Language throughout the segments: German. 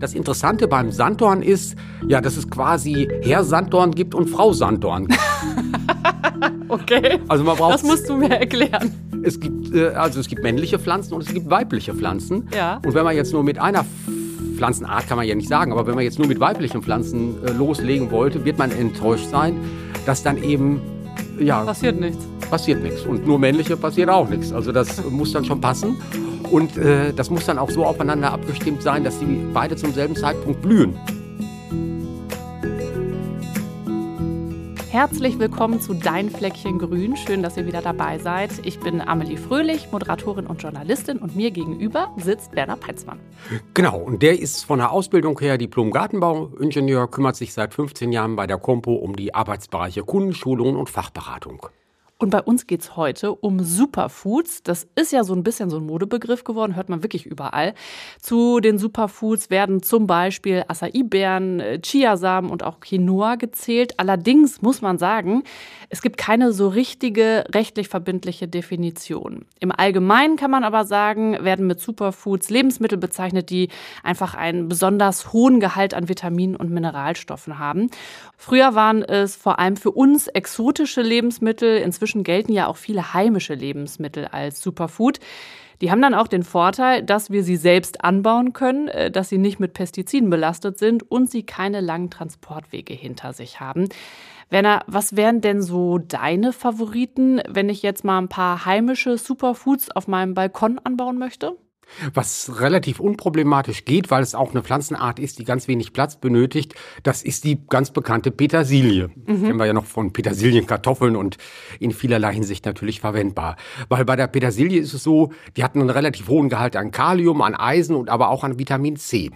Das Interessante beim Sanddorn ist, ja, dass es quasi Herr Sanddorn gibt und Frau Sanddorn. okay. Also man braucht. Das musst du mir erklären. Es gibt äh, also es gibt männliche Pflanzen und es gibt weibliche Pflanzen. Ja. Und wenn man jetzt nur mit einer Pflanzenart kann man ja nicht sagen, aber wenn man jetzt nur mit weiblichen Pflanzen äh, loslegen wollte, wird man enttäuscht sein, dass dann eben ja Passiert nichts. passiert nichts und nur männliche passiert auch nichts. Also das muss dann schon passen und äh, das muss dann auch so aufeinander abgestimmt sein, dass die beide zum selben Zeitpunkt blühen. Herzlich willkommen zu Dein Fleckchen Grün. Schön, dass ihr wieder dabei seid. Ich bin Amelie Fröhlich, Moderatorin und Journalistin und mir gegenüber sitzt Werner Peitzmann. Genau, und der ist von der Ausbildung her Diplom-Gartenbauingenieur, kümmert sich seit 15 Jahren bei der Compo um die Arbeitsbereiche Kundenschulungen und Fachberatung. Und bei uns geht es heute um Superfoods. Das ist ja so ein bisschen so ein Modebegriff geworden, hört man wirklich überall. Zu den Superfoods werden zum Beispiel Acai-Beeren, äh, Chiasamen und auch Quinoa gezählt. Allerdings muss man sagen, es gibt keine so richtige rechtlich verbindliche Definition. Im Allgemeinen kann man aber sagen, werden mit Superfoods Lebensmittel bezeichnet, die einfach einen besonders hohen Gehalt an Vitaminen und Mineralstoffen haben. Früher waren es vor allem für uns exotische Lebensmittel. Inzwischen gelten ja auch viele heimische Lebensmittel als Superfood. Die haben dann auch den Vorteil, dass wir sie selbst anbauen können, äh, dass sie nicht mit Pestiziden belastet sind und sie keine langen Transportwege hinter sich haben. Werner, was wären denn so deine Favoriten, wenn ich jetzt mal ein paar heimische Superfoods auf meinem Balkon anbauen möchte? Was relativ unproblematisch geht, weil es auch eine Pflanzenart ist, die ganz wenig Platz benötigt, das ist die ganz bekannte Petersilie. Mhm. Kennen wir ja noch von Petersilienkartoffeln und in vielerlei Hinsicht natürlich verwendbar. Weil bei der Petersilie ist es so, die hat einen relativ hohen Gehalt an Kalium, an Eisen und aber auch an Vitamin C.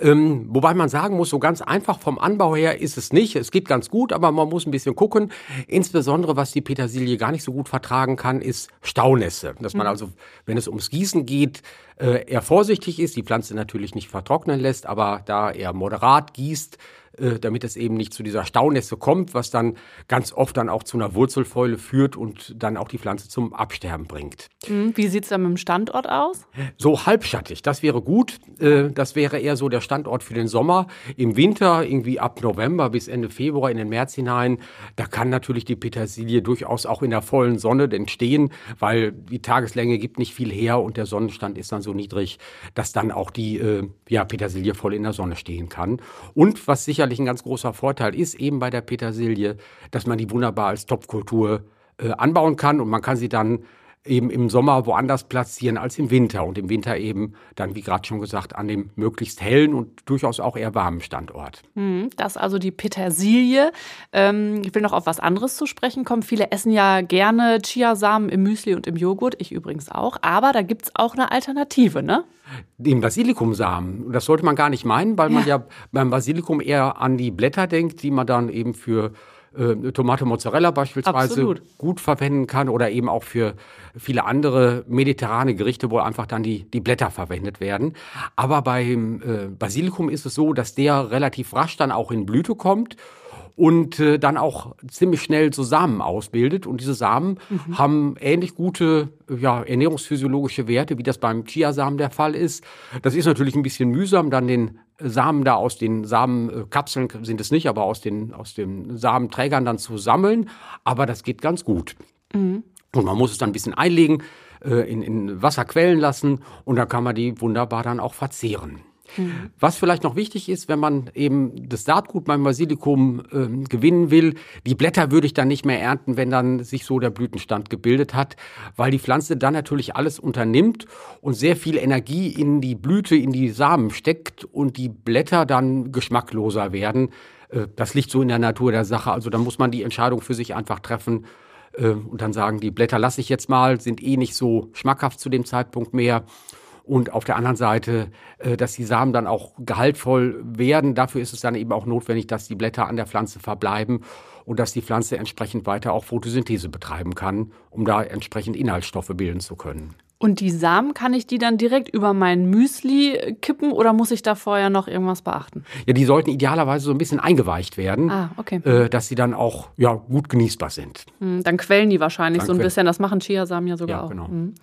Ähm, wobei man sagen muss, so ganz einfach vom Anbau her ist es nicht. Es geht ganz gut, aber man muss ein bisschen gucken. Insbesondere, was die Petersilie gar nicht so gut vertragen kann, ist Staunässe. Dass man also, wenn es ums Gießen geht, äh, eher vorsichtig ist, die Pflanze natürlich nicht vertrocknen lässt, aber da eher moderat gießt, äh, damit es eben nicht zu dieser Staunässe kommt, was dann ganz oft dann auch zu einer Wurzelfäule führt und dann auch die Pflanze zum Absterben bringt. Hm, Wie sieht es dann mit dem Standort aus? So halbschattig, das wäre gut. Äh, Das wäre eher so der Standort für den Sommer. Im Winter, irgendwie ab November bis Ende Februar in den März hinein, da kann natürlich die Petersilie durchaus auch in der vollen Sonne entstehen, weil die Tageslänge gibt nicht viel her und der Sonnenstand ist dann so niedrig, dass dann auch die äh, ja, Petersilie voll in der Sonne stehen kann. Und was sicherlich ein ganz großer Vorteil ist, eben bei der Petersilie, dass man die wunderbar als Topfkultur äh, anbauen kann und man kann sie dann eben im Sommer woanders platzieren als im Winter und im Winter eben dann, wie gerade schon gesagt, an dem möglichst hellen und durchaus auch eher warmen Standort. Hm, Das ist also die Petersilie. Ähm, ich will noch auf was anderes zu sprechen kommen. Viele essen ja gerne Chiasamen im Müsli und im Joghurt, ich übrigens auch. Aber da gibt es auch eine Alternative, ne? Den Basilikumsamen, das sollte man gar nicht meinen, weil man ja beim Basilikum eher an die Blätter denkt, die man dann eben für äh, Tomate Mozzarella beispielsweise Absolut. gut verwenden kann oder eben auch für viele andere mediterrane Gerichte, wo einfach dann die, die Blätter verwendet werden. Aber beim äh, Basilikum ist es so, dass der relativ rasch dann auch in Blüte kommt und äh, dann auch ziemlich schnell so Samen ausbildet. Und diese Samen haben ähnlich gute ja, ernährungsphysiologische Werte, wie das beim Chiasamen der Fall ist. Das ist natürlich ein bisschen mühsam, dann den Samen da aus den Samenkapseln sind es nicht, aber aus den, aus den Samenträgern dann zu sammeln. Aber das geht ganz gut. Und man muss es dann ein bisschen einlegen, äh, in, in Wasser quellen lassen und dann kann man die wunderbar dann auch verzehren. Was vielleicht noch wichtig ist, wenn man eben das Saatgut beim Basilikum ähm, gewinnen will, die Blätter würde ich dann nicht mehr ernten, wenn dann sich so der Blütenstand gebildet hat, weil die Pflanze dann natürlich alles unternimmt und sehr viel Energie in die Blüte, in die Samen steckt und die Blätter dann geschmackloser werden. Äh, das liegt so in der Natur der Sache. Also da muss man die Entscheidung für sich einfach treffen äh, und dann sagen, die Blätter lasse ich jetzt mal, sind eh nicht so schmackhaft zu dem Zeitpunkt mehr. Und auf der anderen Seite, äh, dass die Samen dann auch gehaltvoll werden. Dafür ist es dann eben auch notwendig, dass die Blätter an der Pflanze verbleiben und dass die Pflanze entsprechend weiter auch Photosynthese betreiben kann, um da entsprechend Inhaltsstoffe bilden zu können. Und die Samen, kann ich die dann direkt über mein Müsli kippen oder muss ich da vorher noch irgendwas beachten? Ja, die sollten idealerweise so ein bisschen eingeweicht werden, Ah, okay. äh, dass sie dann auch ja, gut genießbar sind. Hm, Dann quellen die wahrscheinlich Dann so ein bisschen. Das machen Chiasamen ja sogar Ja, auch. genau. Hm.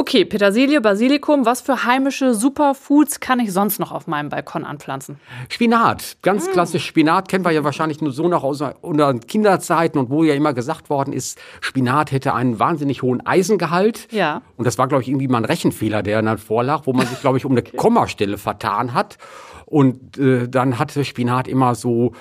Okay, Petersilie, Basilikum, was für heimische Superfoods kann ich sonst noch auf meinem Balkon anpflanzen? Spinat, ganz klassisch Spinat, kennen wir ja wahrscheinlich nur so noch aus unseren Kinderzeiten und wo ja immer gesagt worden ist, Spinat hätte einen wahnsinnig hohen Eisengehalt. Ja. Und das war, glaube ich, irgendwie mal ein Rechenfehler, der dann vorlag, wo man sich, glaube ich, um eine Kommastelle vertan hat. Und äh, dann hatte Spinat immer so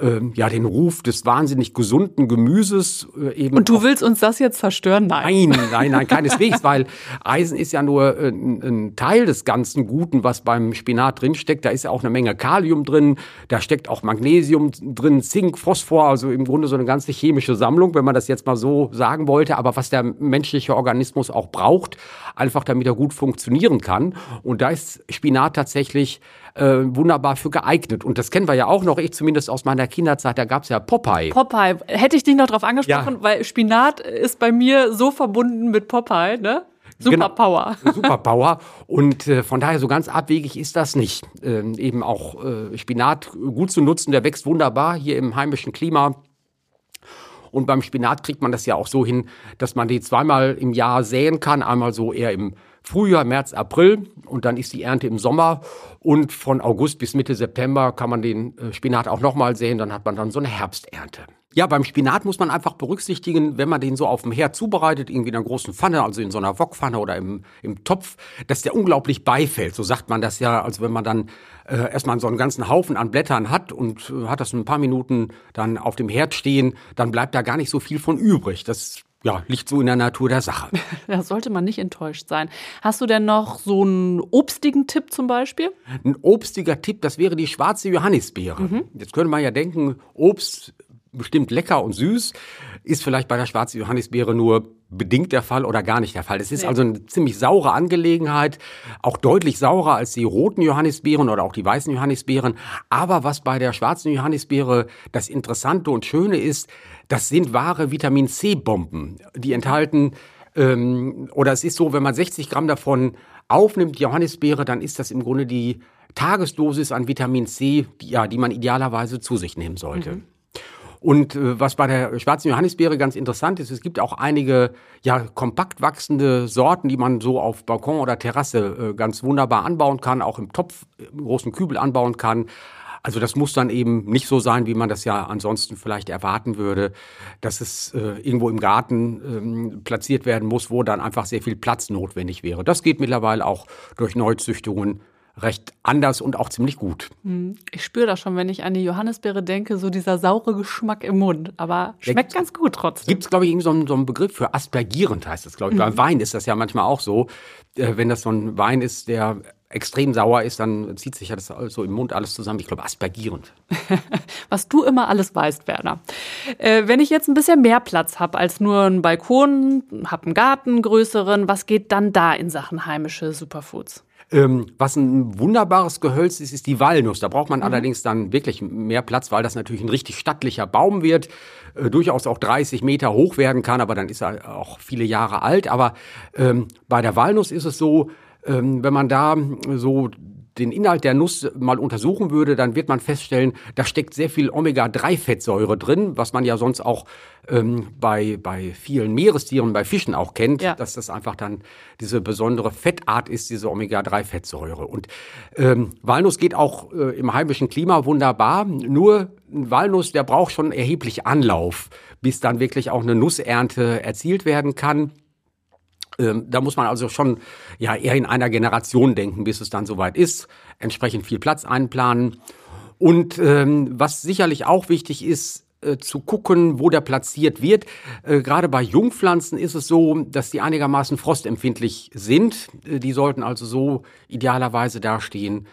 ähm, ja den Ruf des wahnsinnig gesunden Gemüses äh, eben. Und du willst uns das jetzt zerstören? Nein. Nein, nein, nein, keineswegs, weil Eisen ist ja nur äh, ein, ein Teil des ganzen Guten, was beim Spinat drinsteckt. Da ist ja auch eine Menge Kalium drin, da steckt auch Magnesium drin, Zink, Phosphor, also im Grunde so eine ganze chemische Sammlung, wenn man das jetzt mal so sagen wollte. Aber was der menschliche Organismus auch braucht, einfach damit er gut funktionieren kann. Und da ist Spinat tatsächlich äh, wunderbar für geeignet. Und das kennen wir ja auch noch, ich zumindest aus meiner Kinderzeit, da gab's ja Popeye. Popeye, hätte ich dich noch drauf angesprochen, Ja. weil Spinat ist bei mir so verbunden mit Popeye, ne? Super Genau. Power. Superpower. Und äh, von daher so ganz abwegig ist das nicht. Ähm, eben auch äh, Spinat gut zu nutzen, der wächst wunderbar hier im heimischen Klima. Und beim Spinat kriegt man das ja auch so hin, dass man die zweimal im Jahr säen kann. Einmal so eher im Frühjahr, März, April und dann ist die Ernte im Sommer. Und von August bis Mitte September kann man den äh, Spinat auch nochmal säen. Dann hat man dann so eine Herbsternte. Ja, beim Spinat muss man einfach berücksichtigen, wenn man den so auf dem Herd zubereitet, irgendwie in einer großen Pfanne, also in so einer Wokpfanne oder im, im Topf, dass der unglaublich beifällt. So sagt man das ja, also wenn man dann äh, erstmal so einen ganzen Haufen an Blättern hat und äh, hat das ein paar Minuten dann auf dem Herd stehen, dann bleibt da gar nicht so viel von übrig. Das ja, liegt so in der Natur der Sache. Da sollte man nicht enttäuscht sein. Hast du denn noch so einen obstigen Tipp zum Beispiel? Ein obstiger Tipp, das wäre die schwarze Johannisbeere. Jetzt könnte man ja denken, Obst bestimmt lecker und süß, ist vielleicht bei der schwarzen Johannisbeere nur bedingt der Fall oder gar nicht der Fall. Es ist Nee. also eine ziemlich saure Angelegenheit, auch deutlich saurer als die roten Johannisbeeren oder auch die weißen Johannisbeeren. Aber was bei der schwarzen Johannisbeere das Interessante und Schöne ist, das sind wahre Vitamin C-Bomben. Die enthalten ähm, oder es ist so, wenn man 60 Gramm davon aufnimmt, Johannisbeere, dann ist das im Grunde die Tagesdosis an Vitamin C, die, ja, die man idealerweise zu sich nehmen sollte. Und äh, was bei der schwarzen Johannisbeere ganz interessant ist, es gibt auch einige ja kompakt wachsende Sorten, die man so auf Balkon oder Terrasse äh, ganz wunderbar anbauen kann, auch im Topf, im großen Kübel anbauen kann. Also das muss dann eben nicht so sein, wie man das ja ansonsten vielleicht erwarten würde, dass es äh, irgendwo im Garten ähm, platziert werden muss, wo dann einfach sehr viel Platz notwendig wäre. Das geht mittlerweile auch durch Neuzüchtungen recht anders und auch ziemlich gut. Ich spüre das schon, wenn ich an die Johannisbeere denke, so dieser saure Geschmack im Mund. Aber schmeckt ganz gut trotzdem. Gibt es, glaube ich, irgendwie so einen, so einen Begriff für aspergierend, heißt das, glaube ich. Beim Wein ist das ja manchmal auch so. Äh, wenn das so ein Wein ist, der extrem sauer ist, dann zieht sich ja das so im Mund alles zusammen. Ich glaube, aspergierend. Was du immer alles weißt, Werner. Äh, wenn ich jetzt ein bisschen mehr Platz habe als nur einen Balkon, habe einen Garten, größeren, was geht dann da in Sachen heimische Superfoods? Ähm, was ein wunderbares Gehölz ist, ist die Walnuss. Da braucht man allerdings dann wirklich mehr Platz, weil das natürlich ein richtig stattlicher Baum wird, äh, durchaus auch 30 Meter hoch werden kann, aber dann ist er auch viele Jahre alt. Aber ähm, bei der Walnuss ist es so, wenn man da so den Inhalt der Nuss mal untersuchen würde, dann wird man feststellen, da steckt sehr viel Omega-3-Fettsäure drin, was man ja sonst auch ähm, bei, bei vielen Meerestieren, bei Fischen auch kennt, Ja. dass das einfach dann diese besondere Fettart ist, diese Omega-3-Fettsäure. Und ähm, Walnuss geht auch äh, im heimischen Klima wunderbar, nur ein Walnuss, der braucht schon erheblich Anlauf, bis dann wirklich auch eine Nussernte erzielt werden kann. Ähm, da muss man also schon ja eher in einer Generation denken, bis es dann soweit ist. Entsprechend viel Platz einplanen. Und ähm, was sicherlich auch wichtig ist, äh, zu gucken, wo der platziert wird. Äh, Gerade bei Jungpflanzen ist es so, dass die einigermaßen frostempfindlich sind. Äh, die sollten also so idealerweise dastehen,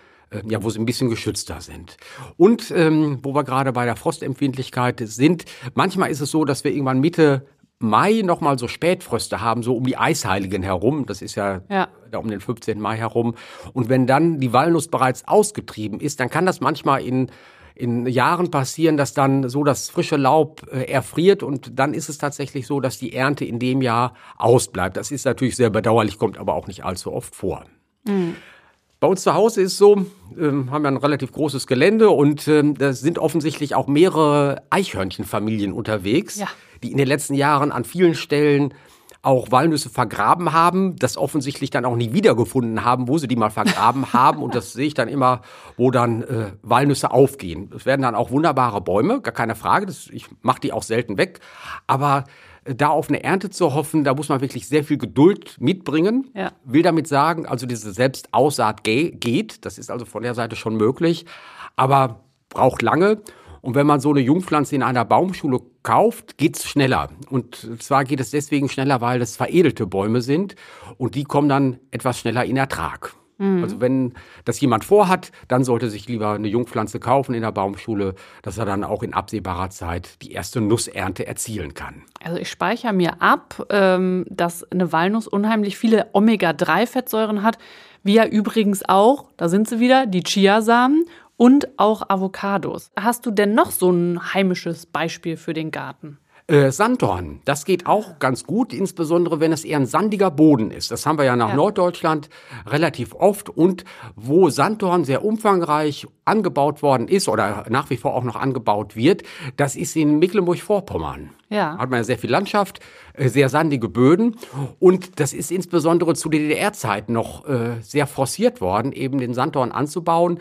ja, wo sie ein bisschen geschützter sind. Und ähm, wo wir gerade bei der Frostempfindlichkeit sind, manchmal ist es so, dass wir irgendwann Mitte Mai nochmal so Spätfröste haben, so um die Eisheiligen herum. Das ist ja, Ja. da um den 15. Mai herum. Und wenn dann die Walnuss bereits ausgetrieben ist, dann kann das manchmal in in Jahren passieren, dass dann so das frische Laub äh, erfriert und dann ist es tatsächlich so, dass die Ernte in dem Jahr ausbleibt. Das ist natürlich sehr bedauerlich, kommt aber auch nicht allzu oft vor. Bei uns zu Hause ist so, ähm, haben wir ein relativ großes Gelände und ähm, da sind offensichtlich auch mehrere Eichhörnchenfamilien unterwegs, Ja. Die in den letzten Jahren an vielen Stellen auch Walnüsse vergraben haben, das offensichtlich dann auch nie wiedergefunden haben, wo sie die mal vergraben haben. Und das sehe ich dann immer, wo dann äh, Walnüsse aufgehen. Es werden dann auch wunderbare Bäume, gar keine Frage. Das, ich mache die auch selten weg. Aber äh, da auf eine Ernte zu hoffen, da muss man wirklich sehr viel Geduld mitbringen. Ja. Will damit sagen, also diese Selbstaussaat ge geht. Das ist also von der Seite schon möglich. Aber braucht lange. Und wenn man so eine Jungpflanze in einer Baumschule kauft, geht's schneller. Und zwar geht es deswegen schneller, weil das veredelte Bäume sind und die kommen dann etwas schneller in Ertrag. Also wenn das jemand vorhat, dann sollte sich lieber eine Jungpflanze kaufen in der Baumschule, dass er dann auch in absehbarer Zeit die erste Nussernte erzielen kann. Also ich speichere mir ab, ähm, dass eine Walnuss unheimlich viele Omega-3-Fettsäuren hat, wie ja übrigens auch, da sind sie wieder, die Chiasamen und auch Avocados. Hast du denn noch so ein heimisches Beispiel für den Garten? Äh, Sanddorn, das geht auch ganz gut, insbesondere wenn es eher ein sandiger Boden ist. Das haben wir ja nach Ja. Norddeutschland relativ oft. Und wo Sanddorn sehr umfangreich angebaut worden ist oder nach wie vor auch noch angebaut wird, das ist in Mecklenburg-Vorpommern. Ja. Hat man ja sehr viel Landschaft, äh, sehr sandige Böden. Und das ist insbesondere zu DDR-Zeiten noch äh, sehr forciert worden, eben den Sanddorn anzubauen,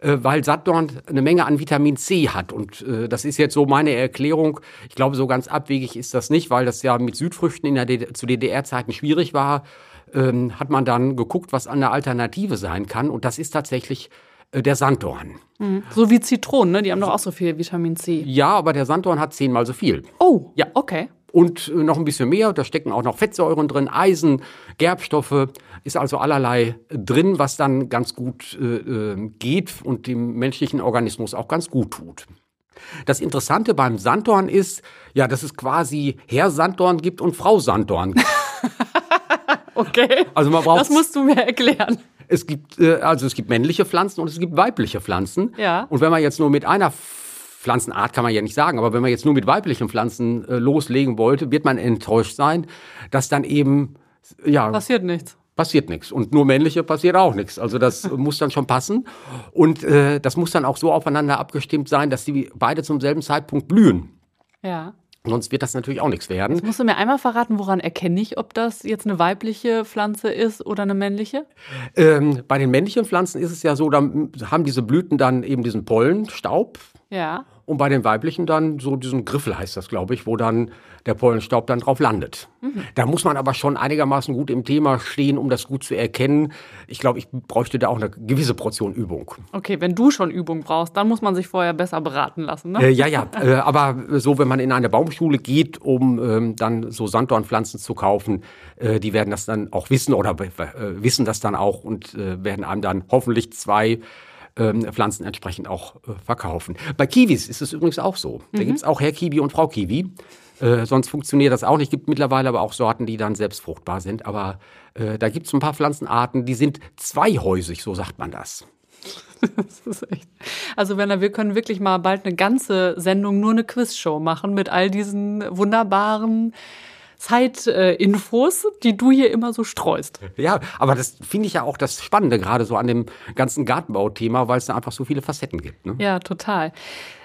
äh, weil Sanddorn eine Menge an Vitamin C hat. Und äh, das ist jetzt so meine Erklärung. Ich glaube, so ganz abwegig ist das nicht, weil das ja mit Südfrüchten in der DD zu DDR-Zeiten schwierig war. Ähm, hat man dann geguckt, was eine Alternative sein kann. Und das ist tatsächlich der Sanddorn. So wie Zitronen, ne? Die haben doch auch so viel Vitamin C. Ja, aber der Sanddorn hat zehnmal so viel. Oh, Ja. okay. und äh, noch ein bisschen mehr. Da stecken auch noch Fettsäuren drin, Eisen, Gerbstoffe. Ist also allerlei drin, was dann ganz gut äh, äh, geht und dem menschlichen Organismus auch ganz gut tut. Das Interessante beim Sanddorn ist, ja, dass es quasi Herr Sanddorn gibt und Frau Sanddorn. Okay. Also man braucht Das musst du mir erklären. Es gibt äh, also es gibt männliche Pflanzen und es gibt weibliche Pflanzen. Ja. Und wenn man jetzt nur mit einer Pflanzenart kann man ja nicht sagen, aber wenn man jetzt nur mit weiblichen Pflanzen äh, loslegen wollte, wird man enttäuscht sein, dass dann eben ja Passiert nichts. passiert nichts und nur männliche passiert auch nichts. Also das muss dann schon passen und äh, das muss dann auch so aufeinander abgestimmt sein, dass die beide zum selben Zeitpunkt blühen. Ja. Sonst wird das natürlich auch nichts werden. Musst du mir einmal verraten, woran erkenne ich, ob das jetzt eine weibliche Pflanze ist oder eine männliche? Ähm, bei den männlichen Pflanzen ist es ja so, da haben diese Blüten dann eben diesen Pollenstaub Ja. Und bei den weiblichen dann so diesen Griffel heißt das, glaube ich, wo dann der Pollenstaub dann drauf landet. Da muss man aber schon einigermaßen gut im Thema stehen, um das gut zu erkennen. Ich glaube, ich bräuchte da auch eine gewisse Portion Übung. Okay, wenn du schon Übung brauchst, dann muss man sich vorher besser beraten lassen. Ne? Äh, ja, ja, äh, aber so, wenn man in eine Baumschule geht, um ähm, dann so Sanddornpflanzen zu kaufen, äh, die werden das dann auch wissen oder äh, wissen das dann auch und äh, werden einem dann hoffentlich zwei Pflanzen entsprechend auch äh, verkaufen. Bei Kiwis ist es übrigens auch so. Da gibt's auch Herr Kiwi und Frau Kiwi. Äh, sonst funktioniert das auch nicht. Gibt mittlerweile aber auch Sorten, die dann selbst fruchtbar sind. Aber äh, da gibt's ein paar Pflanzenarten, die sind zweihäusig, so sagt man das. Das ist echt. Also, Werner, wir können wirklich mal bald eine ganze Sendung nur eine Quizshow machen mit all diesen wunderbaren Zeitinfos, die du hier immer so streust. Ja, aber das finde ich ja auch das Spannende, gerade so an dem ganzen Gartenbauthema, weil es da einfach so viele Facetten gibt. Ne? Ja, total.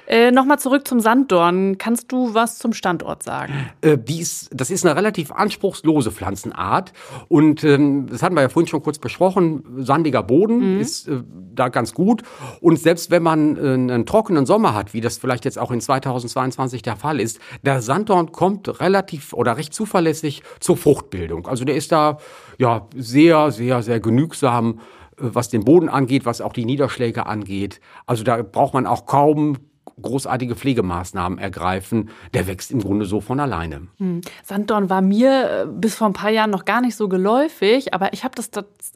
Äh, Nochmal zurück zum Sanddorn. Kannst du was zum Standort sagen? Äh, die ist, das ist eine relativ anspruchslose Pflanzenart. Und ähm, das hatten wir ja vorhin schon kurz besprochen. Sandiger Boden ist äh, da ganz gut. Und selbst wenn man äh, einen trockenen Sommer hat, wie das vielleicht jetzt auch in 2022 der Fall ist, der Sanddorn kommt relativ oder recht zuverlässig zur Fruchtbildung. Also der ist da ja sehr, sehr, sehr genügsam äh, was den Boden angeht, was auch die Niederschläge angeht. Also da braucht man auch kaum großartige Pflegemaßnahmen ergreifen. Der wächst im Grunde so von alleine. Sanddorn war mir äh, bis vor ein paar Jahren noch gar nicht so geläufig, aber ich habe das,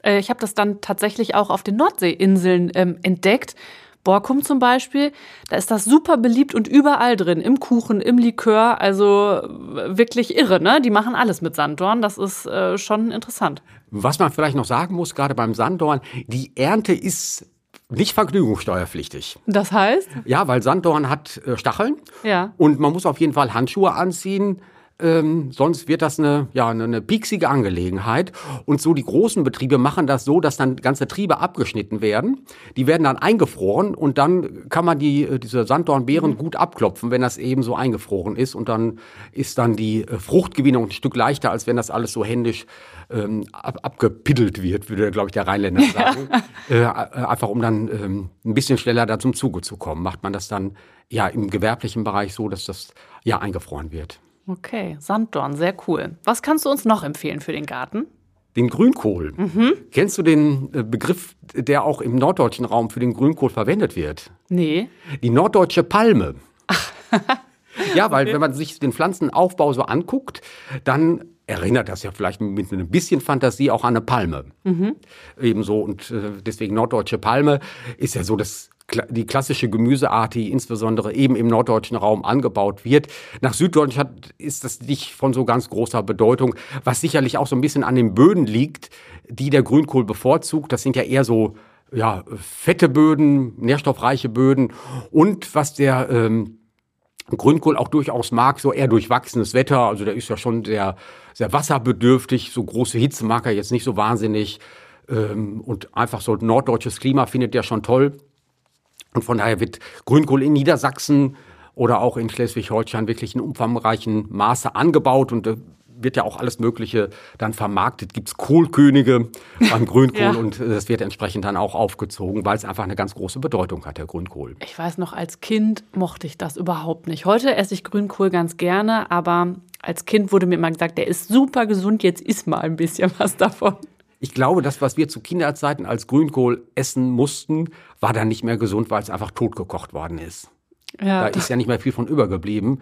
äh, ich hab das dann tatsächlich auch auf den Nordseeinseln ähm, entdeckt. Borkum zum Beispiel, da ist das super beliebt und überall drin, im Kuchen, im Likör, also äh, wirklich irre, ne? Die machen alles mit Sanddorn, das ist äh, schon interessant. Was man vielleicht noch sagen muss, gerade beim Sanddorn, die Ernte ist nicht vergnügungssteuerpflichtig. Das heißt? Ja, weil Sanddorn hat äh, Stacheln Ja. und man muss auf jeden Fall Handschuhe anziehen. Ähm, sonst wird das eine, ja, eine, eine pieksige Angelegenheit. Und so die großen Betriebe machen das so, dass dann ganze Triebe abgeschnitten werden. Die werden dann eingefroren und dann kann man die, äh, diese Sanddornbeeren mhm. gut abklopfen, wenn das eben so eingefroren ist. Und dann ist dann die äh, Fruchtgewinnung ein Stück leichter, als wenn das alles so händisch ähm, ab, abgepiddelt wird, würde, glaube ich, der Rheinländer sagen. Äh, äh, einfach um dann ähm, ein bisschen schneller da zum Zuge zu kommen, macht man das dann ja im gewerblichen Bereich so, dass das ja eingefroren wird. Okay, Sanddorn, sehr cool. Was kannst du uns noch empfehlen für den Garten? Den Grünkohl. Mhm. Kennst du den äh, Begriff, der auch im norddeutschen Raum für den Grünkohl verwendet wird? Nee. Die norddeutsche Palme. ja, weil okay. wenn man sich den Pflanzenaufbau so anguckt, dann erinnert das ja vielleicht mit ein bisschen Fantasie auch an eine Palme. Mhm. Ebenso und äh, deswegen norddeutsche Palme ist ja so das die klassische Gemüseart, die insbesondere eben im norddeutschen Raum angebaut wird. Nach Süddeutschland ist das nicht von so ganz großer Bedeutung, was sicherlich auch so ein bisschen an den Böden liegt, die der Grünkohl bevorzugt. Das sind ja eher so ja, fette Böden, nährstoffreiche Böden und was der ähm, Grünkohl auch durchaus mag, so eher durchwachsenes Wetter. Also der ist ja schon sehr, sehr wasserbedürftig. So große Hitze mag er jetzt nicht so wahnsinnig. Ähm, und einfach so norddeutsches Klima findet er schon toll. Und von daher wird Grünkohl in Niedersachsen oder auch in Schleswig-Holstein wirklich in umfangreichen Maße angebaut und äh, wird ja auch alles Mögliche dann vermarktet. Gibt's Kohlkönige beim Grünkohl ja. und das wird entsprechend dann auch aufgezogen, weil es einfach eine ganz große Bedeutung hat, der Grünkohl. Ich weiß noch, als Kind mochte ich das überhaupt nicht. Heute esse ich Grünkohl ganz gerne, aber als Kind wurde mir immer gesagt, der ist super gesund, jetzt isst mal ein bisschen was davon. Ich glaube, das, was wir zu Kinderzeiten als Grünkohl essen mussten, war dann nicht mehr gesund, weil es einfach totgekocht worden ist. Ja. Da ist ja nicht mehr viel von übergeblieben.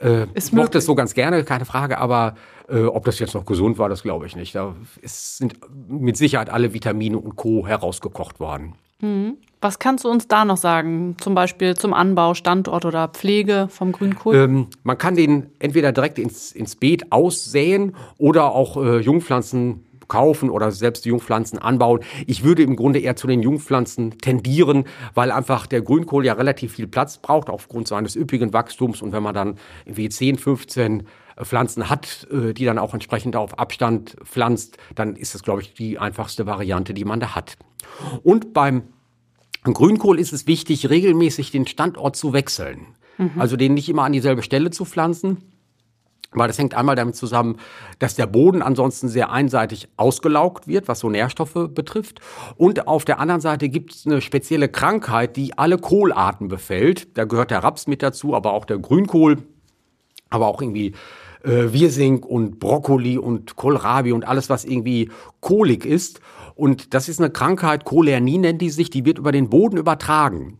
Äh, ich mochte es so ganz gerne, keine Frage, aber äh, ob das jetzt noch gesund war, das glaube ich nicht. Da ist, sind mit Sicherheit alle Vitamine und Co. herausgekocht worden. Mhm. Was kannst du uns da noch sagen? Zum Beispiel zum Anbau, Standort oder Pflege vom Grünkohl? Ähm, man kann den entweder direkt ins, ins Beet aussäen oder auch äh, Jungpflanzen kaufen oder selbst Jungpflanzen anbauen. Ich würde im Grunde eher zu den Jungpflanzen tendieren, weil einfach der Grünkohl ja relativ viel Platz braucht aufgrund seines üppigen Wachstums. Und wenn man dann wie 10, 15 Pflanzen hat, äh, die dann auch entsprechend auf Abstand pflanzt, dann ist das, glaube ich, die einfachste Variante, die man da hat. Und beim Grünkohl ist es wichtig, regelmäßig den Standort zu wechseln. Mhm. Also den nicht immer an dieselbe Stelle zu pflanzen, weil das hängt einmal damit zusammen, dass der Boden ansonsten sehr einseitig ausgelaugt wird, was so Nährstoffe betrifft. Und auf der anderen Seite gibt es eine spezielle Krankheit, die alle Kohlarten befällt. Da gehört der Raps mit dazu, aber auch der Grünkohl, aber auch irgendwie äh, Wirsing und Brokkoli und Kohlrabi und alles, was irgendwie kohlig ist. Und das ist eine Krankheit, Cholernie nennt die sich, die wird über den Boden übertragen.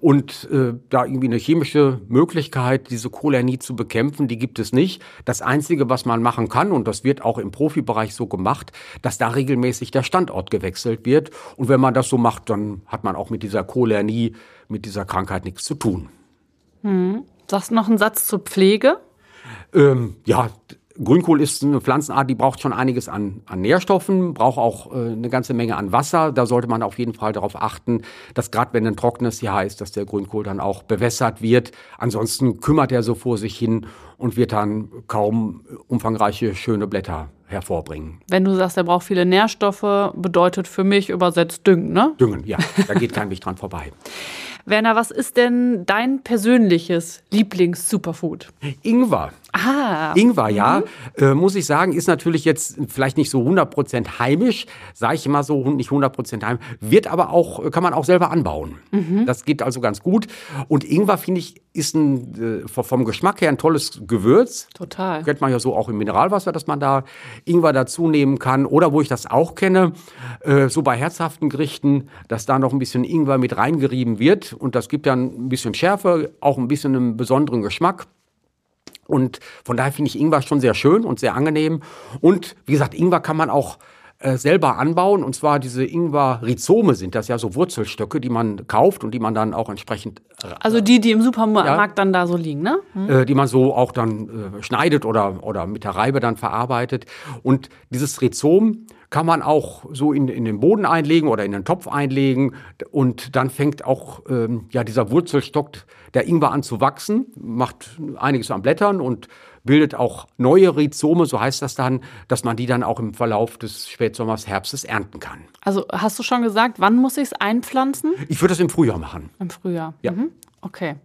Und äh, da irgendwie eine chemische Möglichkeit, diese Cholernie zu bekämpfen, die gibt es nicht. Das Einzige, was man machen kann, und das wird auch im Profibereich so gemacht, dass da regelmäßig der Standort gewechselt wird. Und wenn man das so macht, dann hat man auch mit dieser Cholernie, mit dieser Krankheit nichts zu tun. Hm. Sagst du noch einen Satz zur Pflege? Ähm, ja, Grünkohl ist eine Pflanzenart, die braucht schon einiges an, an Nährstoffen, braucht auch äh, eine ganze Menge an Wasser. Da sollte man auf jeden Fall darauf achten, dass gerade wenn ein trockenes Jahr ist, dass der Grünkohl dann auch bewässert wird. Ansonsten kümmert er so vor sich hin und wird dann kaum umfangreiche, schöne Blätter hervorbringen. Wenn du sagst, er braucht viele Nährstoffe, bedeutet für mich übersetzt Düngen, ne? Düngen, ja. Da geht kein Weg dran vorbei. Werner, was ist denn dein persönliches Lieblings-Superfood? Ingwer. Ah. Ingwer, ja, mhm. äh, muss ich sagen, ist natürlich jetzt vielleicht nicht so 100% heimisch, sage ich immer so, nicht 100% heimisch, wird aber auch, kann man auch selber anbauen. Mhm. Das geht also ganz gut. Und Ingwer, finde ich, ist ein, äh, vom Geschmack her ein tolles Gewürz. Total. Kennt man ja so auch im Mineralwasser, dass man da Ingwer dazu nehmen kann. Oder wo ich das auch kenne, äh, so bei herzhaften Gerichten, dass da noch ein bisschen Ingwer mit reingerieben wird. Und das gibt dann ein bisschen Schärfe, auch ein bisschen einen besonderen Geschmack. Und von daher finde ich Ingwer schon sehr schön und sehr angenehm. Und wie gesagt, Ingwer kann man auch äh, selber anbauen. Und zwar diese Ingwer-Rhizome sind das ja so Wurzelstöcke, die man kauft und die man dann auch entsprechend. Äh, also die, die im Supermarkt ja, dann da so liegen, ne? Hm. Äh, die man so auch dann schneidet oder, oder mit der Reibe dann verarbeitet. Und dieses Rhizom kann man auch so in, in den Boden einlegen oder in den Topf einlegen und dann fängt auch ähm, ja, dieser Wurzelstock der Ingwer an zu wachsen, macht einiges an Blättern und bildet auch neue Rhizome, so heißt das dann, dass man die dann auch im Verlauf des Spätsommers, Herbstes ernten kann. Also hast du schon gesagt, wann muss ich es einpflanzen? Ich würde das im Frühjahr machen. Im Frühjahr. Ja. Mhm. Okay.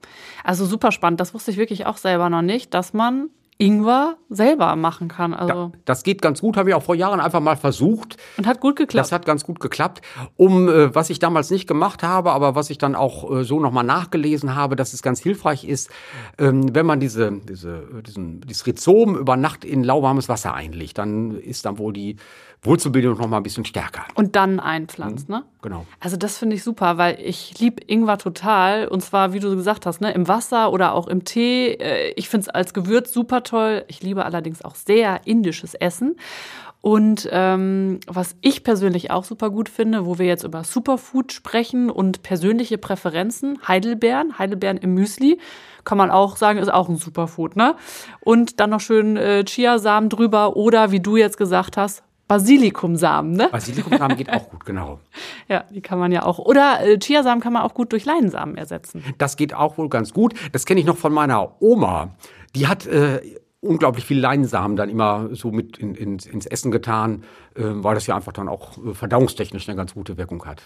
Also super spannend. Das wusste ich wirklich auch selber noch nicht, dass man Ingwer selber machen kann. Also Ja, das geht ganz gut, habe ich auch vor Jahren einfach mal versucht. und hat gut geklappt. Das hat ganz gut geklappt. Um, äh, was ich damals nicht gemacht habe, aber was ich dann auch äh, so nochmal nachgelesen habe, dass es ganz hilfreich ist, ähm, wenn man diese, diese, diesen, dieses Rhizom über Nacht in lauwarmes Wasser einlegt, dann ist dann wohl die Wurzelbildung nochmal ein bisschen stärker. und dann einpflanzt, ne? Genau. Also das finde ich super, weil ich liebe Ingwer total. Und zwar, wie du gesagt hast, ne, im Wasser oder auch im Tee. Äh, Ich finde es als Gewürz super toll. Ich liebe allerdings auch sehr indisches Essen. Und ähm, was ich persönlich auch super gut finde, wo wir jetzt über Superfood sprechen und persönliche Präferenzen, Heidelbeeren, Heidelbeeren im Müsli, kann man auch sagen, ist auch ein Superfood, ne? Und dann noch schön äh, Chiasamen drüber oder wie du jetzt gesagt hast, Basilikumsamen, ne? Basilikumsamen geht auch gut, genau. Ja, die kann man ja auch. Oder äh, Chiasamen kann man auch gut durch Leinsamen ersetzen. Das geht auch wohl ganz gut. Das kenne ich noch von meiner Oma. Die hat äh, unglaublich viel Leinsamen dann immer so mit in, in, ins Essen getan, äh, weil das ja einfach dann auch äh, verdauungstechnisch eine ganz gute Wirkung hat.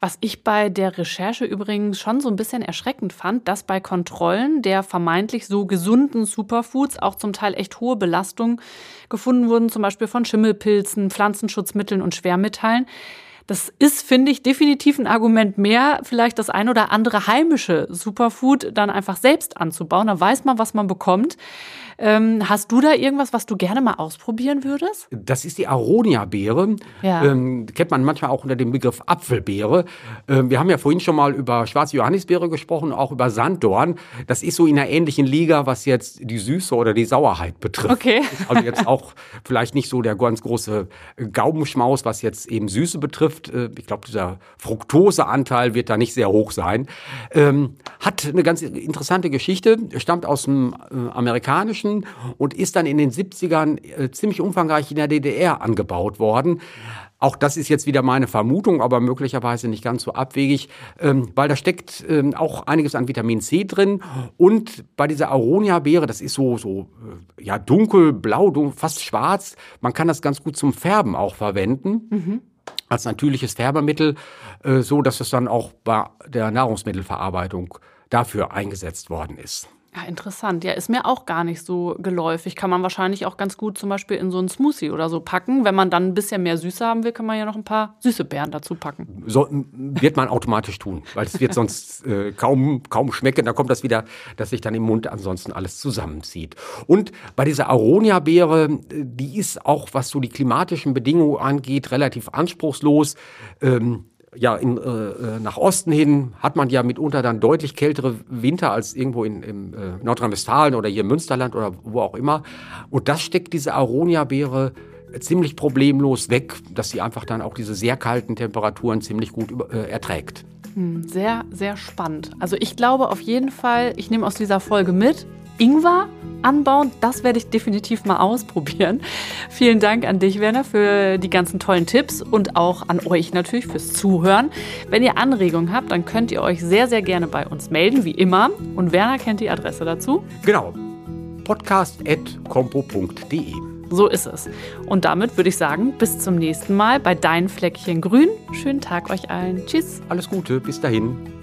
Was ich bei der Recherche übrigens schon so ein bisschen erschreckend fand, dass bei Kontrollen der vermeintlich so gesunden Superfoods auch zum Teil echt hohe Belastungen gefunden wurden, zum Beispiel von Schimmelpilzen, Pflanzenschutzmitteln und Schwermetallen. Das ist, finde ich, definitiv ein Argument mehr, vielleicht das ein oder andere heimische Superfood dann einfach selbst anzubauen. Da weiß man, was man bekommt. Ähm, hast du da irgendwas, was du gerne mal ausprobieren würdest? Das ist die Aronia-Beere. Ja. Ähm, kennt man manchmal auch unter dem Begriff Apfelbeere. Ähm, wir haben ja vorhin schon mal über schwarze Johannisbeere gesprochen, auch über Sanddorn. Das ist so in einer ähnlichen Liga, was jetzt die Süße oder die Sauerheit betrifft. Okay. Also jetzt auch vielleicht nicht so der ganz große Gaumenschmaus, was jetzt eben Süße betrifft. Äh, Ich glaube, dieser Fructoseanteil wird da nicht sehr hoch sein. Ähm, hat eine ganz interessante Geschichte, stammt aus dem äh, amerikanischen und ist dann in den 70ern äh, ziemlich umfangreich in der DDR angebaut worden. Auch das ist jetzt wieder meine Vermutung, aber möglicherweise nicht ganz so abwegig, ähm, weil da steckt ähm, auch einiges an Vitamin C drin. Und bei dieser Aronia-Beere, das ist so, so ja, dunkelblau, dun fast schwarz. Man kann das ganz gut zum Färben auch verwenden. Als natürliches Färbemittel, äh, so dass es dann auch bei der Nahrungsmittelverarbeitung dafür eingesetzt worden ist. Ja, interessant. Ja, ist mir auch gar nicht so geläufig. Kann man wahrscheinlich auch ganz gut zum Beispiel in so einen Smoothie oder so packen. Wenn man dann ein bisschen mehr Süße haben will, kann man ja noch ein paar süße Beeren dazu packen. So, wird man automatisch tun, weil es wird sonst äh, kaum, kaum schmecken. Da kommt das wieder, dass sich dann im Mund ansonsten alles zusammenzieht. Und bei dieser Aronia-Beere, äh, die ist auch, was so die klimatischen Bedingungen angeht, relativ anspruchslos. Ähm, ja, in, äh, äh, nach Osten hin hat man ja mitunter dann deutlich kältere Winter als irgendwo in, in äh, Nordrhein-Westfalen oder hier im Münsterland oder wo auch immer. Und das steckt diese Aronia-Beere ziemlich problemlos weg, dass sie einfach dann auch diese sehr kalten Temperaturen ziemlich gut äh, erträgt. Sehr, sehr spannend. Also ich glaube auf jeden Fall, ich nehme aus dieser Folge mit, Ingwer anbauen, das werde ich definitiv mal ausprobieren. Vielen Dank an dich, Werner, für die ganzen tollen Tipps und auch an euch natürlich fürs Zuhören. Wenn ihr Anregungen habt, dann könnt ihr euch sehr, sehr gerne bei uns melden, wie immer. Und Werner kennt die Adresse dazu. Genau. podcast.compo.de So ist es. Und damit würde ich sagen, bis zum nächsten Mal bei Dein Fleckchen Grün. Schönen Tag euch allen. Tschüss. Alles Gute, bis dahin.